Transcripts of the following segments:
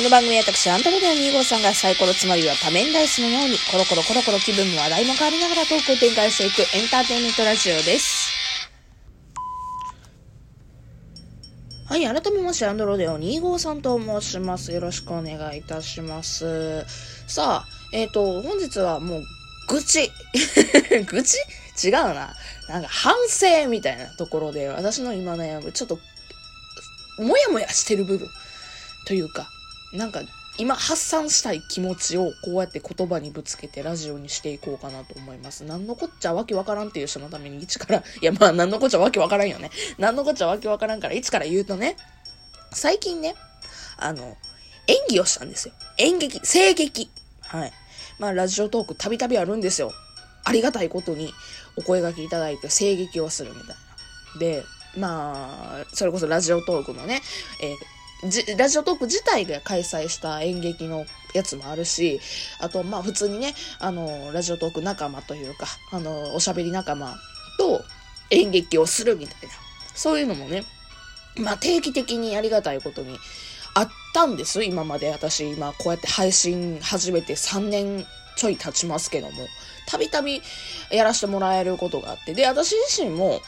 この番組は私、アンタロデオ2号さんがサイコロつまりは多面ダイスのように、コロコロコロコロ気分も話題も変わりながらトークを展開していくエンターテインメントラジオです。はい、改めまして、アンドロデオ2号さんと申します。よろしくお願いいたします。さあ、えっ、と、本日はもう、愚痴。愚痴？違うな。なんか反省みたいなところで、私の今悩む、ちょっと、もやもやしてる部分というか、なんか今発散したい気持ちをこうやって言葉にぶつけてラジオにしていこうかなと思います。何のこっちゃわけわからんっていう人のために一から、いやまあ何のこっちゃわけわからんよね。何のこっちゃわけわからんから一から言うとね、最近ね、あの、演技をしたんですよ。演劇、声劇。はい。まあラジオトークたびたびあるんですよ。ありがたいことにお声掛けいただいて声劇をするみたいな。で、まあ、それこそラジオトークのね、えーじラジオトーク自体が開催した演劇のやつもあるし、あと、まあ普通にね、あの、ラジオトーク仲間というか、あの、おしゃべり仲間と演劇をするみたいな、そういうのもね、まあ定期的にありがたいことにあったんです。今まで私、今こうやって配信始めて3年ちょい経ちますけども、たびたびやらせてもらえることがあって、で、私自身も、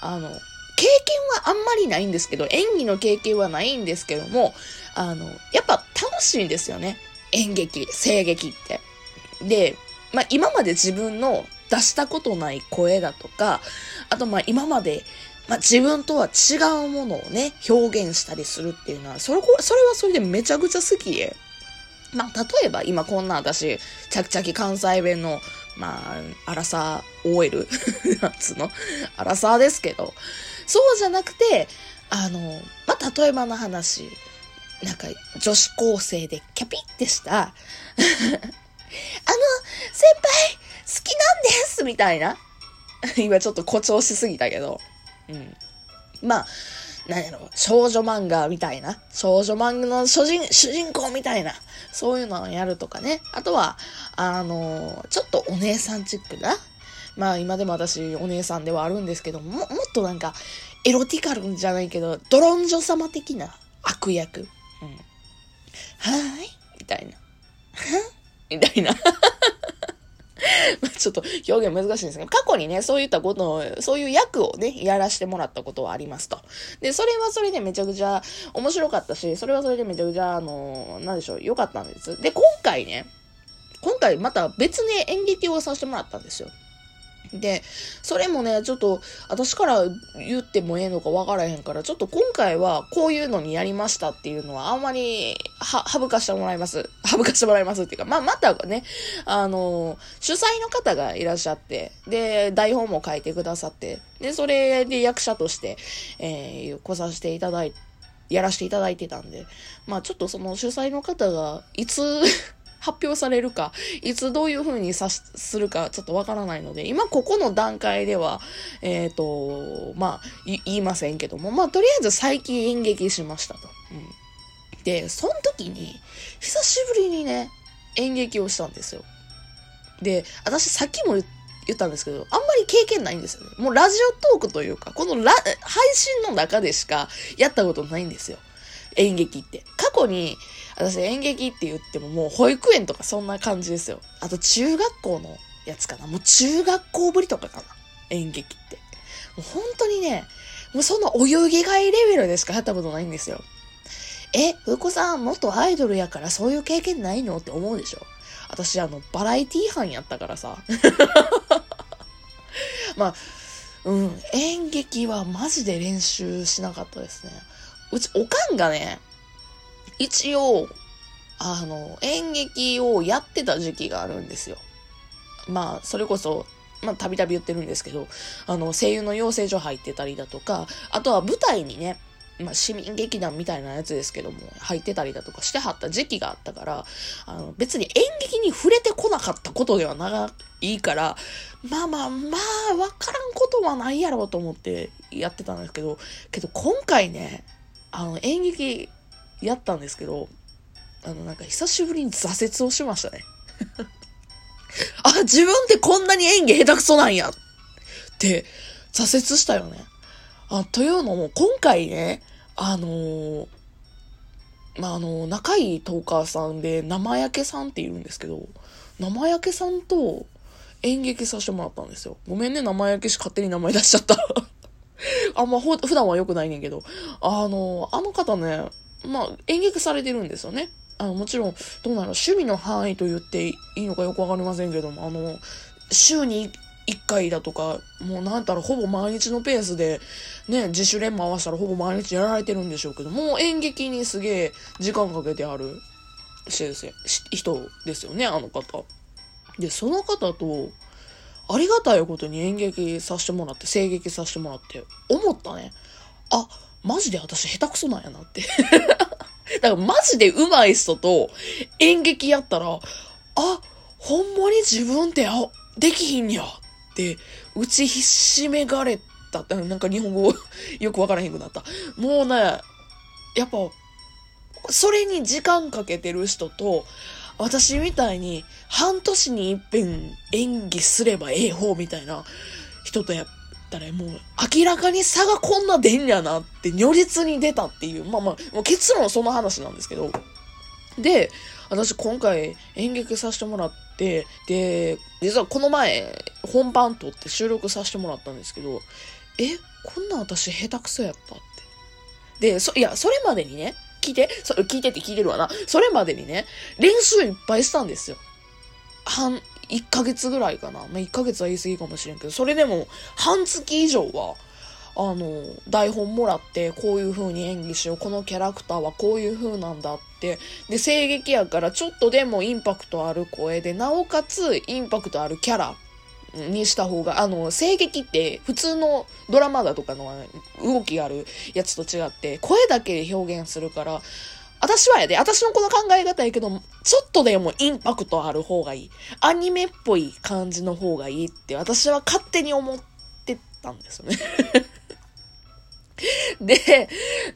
あの、経験はあんまりないんですけど、演技の経験はないんですけども、あの、やっぱ楽しいんですよね。演劇、声劇って。で、まあ今まで自分の出したことない声だとか、あとまあ今まで、まあ自分とは違うものをね、表現したりするっていうのは、それ、それはそれでめちゃくちゃ好きで。まあ例えば今こんな私、ちゃきちゃき関西弁の、まあ、アラサー OL なんつうの？アラサーですけど、そうじゃなくて、あの、まあ、例えばの話、なんか、女子高生でキャピってした、あの、先輩、好きなんですみたいな。今ちょっと誇張しすぎたけど。うん。まあ、なんやろ、少女漫画みたいな。少女漫画の主人、主人公みたいな。そういうのをやるとかね。あとは、あの、ちょっとお姉さんチックな。まあ今でも私お姉さんではあるんですけども、ももっとなんかエロティカルじゃないけど、ドロンジョ様的な悪役。うん。はーいみたいな。は みたいな。まあちょっと表現難しいんですけど、過去にね、そういったことを、そういう役をね、やらしてもらったことはありますと。で、それはそれでめちゃくちゃ面白かったし、それはそれでめちゃくちゃ、あの、なんでしょう、良かったんです。で、今回ね、今回また別に演劇をさせてもらったんですよ。で、それもね、ちょっと、私から言ってもええのかわからへんから、ちょっと今回はこういうのにやりましたっていうのはあんまり、は、省かしてもらいます。省かしてもらいますっていうか、まあ、またね、あの、主催の方がいらっしゃって、で、台本も書いてくださって、で、それで役者として、えー、来させていただいやらせていただいてたんで、まあちょっとその主催の方が、いつ、発表されるか、いつどういう風にさしするかちょっとわからないので、今ここの段階では、えっ、と、まあ、言いませんけども、まあとりあえず最近演劇しましたと。うん、で、その時に、久しぶりにね、演劇をしたんですよ。で、私さっきも言言ったんですけど、あんまり経験ないんですよね。もうラジオトークというか、このラ配信の中でしかやったことないんですよ。演劇って。過去に、私演劇って言ってももう保育園とかそんな感じですよ。あと中学校のやつかな。もう中学校ぶりとかかな。演劇って。もう本当にね、もうそんなお遊戯会レベルでしかやったことないんですよ。え、ふうこさん元アイドルやからそういう経験ないのって思うでしょ私あの、バラエティ班やったからさ。まあ、うん、演劇はマジで練習しなかったですね。うち、おかんがね、一応、あの、演劇をやってた時期があるんですよ。まあ、それこそ、まあ、たびたび言ってるんですけど、あの、声優の養成所入ってたりだとか、あとは舞台にね、まあ、市民劇団みたいなやつですけども、入ってたりだとかしてはった時期があったから、あの、別に演劇に触れてこなかったことではないから、まあまあまあ、わからんことはないやろうと思ってやってたんですけど、けど今回ね、あの、演劇やったんですけど、あの、なんか久しぶりに挫折をしましたね。あ、自分ってこんなに演技下手くそなんやって、挫折したよね。あ、というのも、今回ね、あのーまあ、あの、仲いいトーカーさんで、生焼けさんって言うんですけど、生焼けさんと演劇させてもらったんですよ。ごめんね、生焼けし勝手に名前出しちゃった。あんま普段は良くないねんけど、あの、あの方ね、まあ、演劇されてるんですよね。あの、もちろん、どうなの、趣味の範囲と言っていいのかよくわかりませんけども、あの、週に1回だとか、もうなんたらほぼ毎日のペースで、ね、自主練回したらほぼ毎日やられてるんでしょうけど、もう演劇にすげえ時間かけてある先生、人ですよね、あの方。で、その方と、ありがたいことに演劇させてもらって、声劇させてもらって、思ったね。あ、マジで私下手くそなんやなって だからマジで上手い人と演劇やったら、あ、ほんまに自分ってあ、できひんやって打ちひしめがれた、なんか日本語よくわからへんくなった。もうね、やっぱ、それに時間かけてる人と、私みたいに半年に一遍演技すればええ方みたいな人とやったらもう明らかに差がこんな出んやなって如実に出たっていう、まあまあ、もう結論その話なんですけど。で、私今回演劇させてもらって、で、実はこの前本番撮って収録させてもらったんですけど、え、こんな私下手くそやったって。で、そ、いや、それまでにね、聞いて、そ聞いてって聞いてるわな。それまでにね、練習いっぱいしたんですよ。半、1ヶ月ぐらいかな。まあ、1ヶ月は言い過ぎかもしれんけど、それでも半月以上は、あの、台本もらって、こういう風に演技しよう。このキャラクターはこういう風なんだって。で、声劇やからちょっとでもインパクトある声で、なおかつインパクトあるキャラにした方が、あの、声劇って普通のドラマだとかの動きがあるやつと違って、声だけで表現するから、私はやで、私のこの考え方やけど、ちょっとでもインパクトある方がいい。アニメっぽい感じの方がいいって私は勝手に思ってたんですよね で、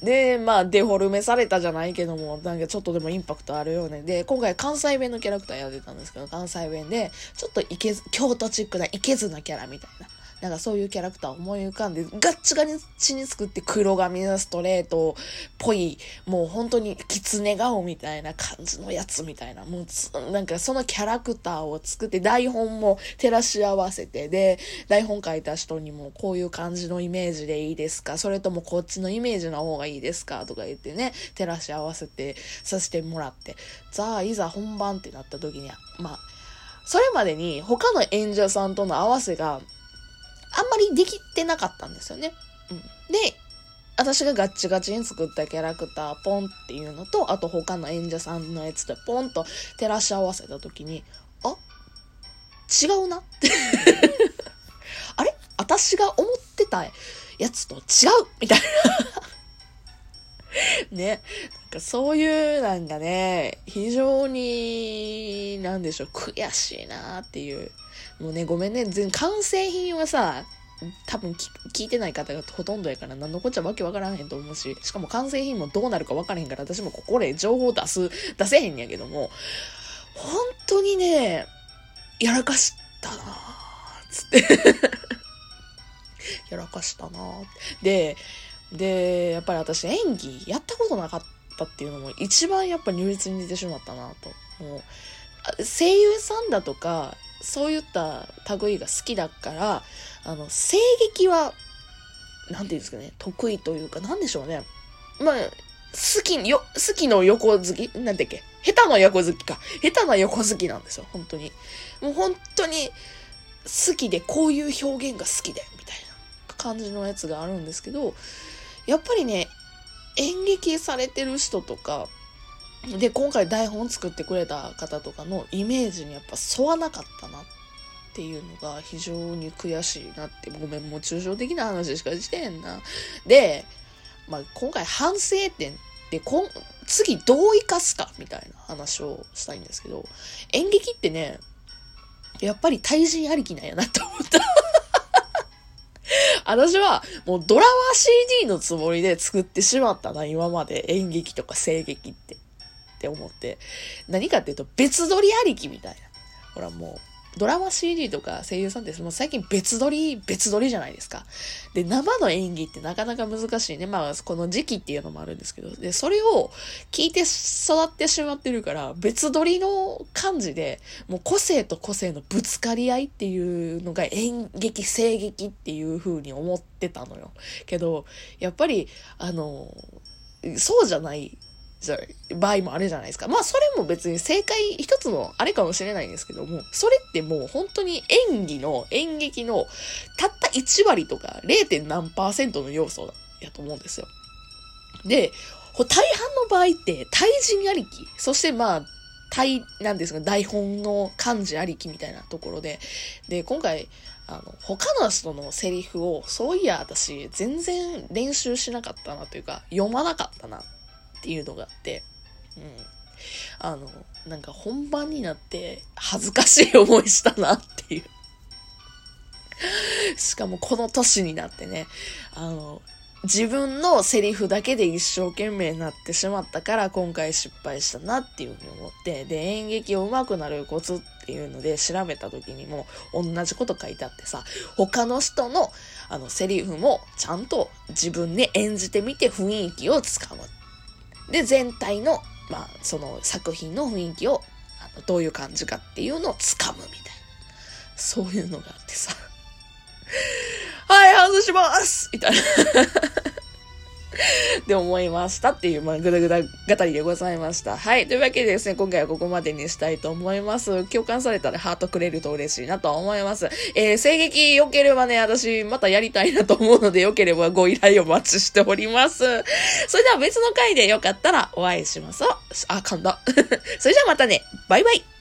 で、まあ、デフォルメされたじゃないけども、なんかちょっとでもインパクトあるよね。で、今回関西弁のキャラクターやってたんですけど、関西弁で、ちょっといけず、京都チックな、いけずなキャラみたいな。なんかそういうキャラクターを思い浮かんで、ガッチガチに作って黒髪のストレートっぽい、もう本当に狐顔みたいな感じのやつみたいな、もうなんかそのキャラクターを作って台本も照らし合わせて、で、台本書いた人にもこういう感じのイメージでいいですか？それともこっちのイメージの方がいいですか？とか言ってね、照らし合わせてさせてもらって、さあ、いざ本番ってなった時には、まあ、それまでに他の演者さんとの合わせがあんまりできてなかったんですよね。うん。で、私がガッチガチに作ったキャラクターポンっていうのと、あと他の演者さんのやつとポンと照らし合わせた時に、あ違うなって あれ？私が思ってたやつと違う？みたいな ね。なんかそういうなんかね、非常に、なんでしょう、悔しいなっていうもうね、ごめんね。全完成品はさ、多分聞いてない方がほとんどやから何のこっちゃわけわからへんと思うし、しかも完成品もどうなるかわからへんから私もここで情報出す、出せへんやけども、本当にね、やらかしたなつって やらかしたなで、で、やっぱり私演技やったことなかったっていうのも一番やっぱ如実に出てしまったなと。もう声優さんだとか、そういった類が好きだから、あの、声劇は、なんていうんですかね、得意というか、なんでしょうね。まあ、好き、よ、好きの横好き？なんだっけ？下手の横好きか。下手な横好きなんですよ、本当に。もう本当に好きで、こういう表現が好きで、みたいな感じのやつがあるんですけど、やっぱりね、演劇されてる人とか、で、今回台本作ってくれた方とかのイメージにやっぱ沿わなかったなっていうのが非常に悔しいなって、ごめん、もう抽象的な話しかしてへんな。で、まあ、今回反省点ってこん、次どう生かすかみたいな話をしたいんですけど、演劇ってね、やっぱり対人ありきなんやなって思った。私はもうドラマ CD のつもりで作ってしまったな、今まで演劇とか声劇って。って思って、何かっていうと別撮りありきみたいな。ほらもうドラマ CD とか声優さんってもう最近別撮り、別撮りじゃないですか。で、生の演技ってなかなか難しいね。まあ、この時期っていうのもあるんですけど、で、それを聞いて育ってしまってるから、別撮りの感じで、もう個性と個性のぶつかり合いっていうのが演劇、声劇っていう風に思ってたのよ。けど、やっぱり、あの、そうじゃないゃ場合もあるじゃないですか。まあそれも別に正解一つのあれかもしれないんですけども、それってもう本当に演技の、演劇のたった1割とか 0. 何パーセントの要素やと思うんですよ。で、大半の場合って対人ありき、そしてまあ、対、なんですか、台本の漢字ありきみたいなところで、で、今回、あの、他の人のセリフを、そういや、私、全然練習しなかったなというか、読まなかったなっていうのがあって、うん。あの、なんか本番になって恥ずかしい思いしたなっていう。しかもこの年になってね、あの、自分のセリフだけで一生懸命になってしまったから今回失敗したなっていうふうに思って、で、演劇を上手くなるコツっていうので調べた時にも同じこと書いてあってさ、他の人のあのセリフもちゃんと自分で演じてみて雰囲気をつかむ。で、全体の、まあ、その作品の雰囲気を、あのどういう感じかっていうのを掴むみたいな。そういうのがあってさ。はい、外しますみたいな って思いましたっていう、まあ、ぐだぐだ語りでございました。はい。というわけでですね、今回はここまでにしたいと思います。共感されたらハートくれると嬉しいなと思います。えー、声劇良ければね、私またやりたいなと思うので、良ければご依頼をお待ちしております。それでは別の回でよかったらお会いしましょう。あ、噛んだ。それじゃあまたね。バイバイ。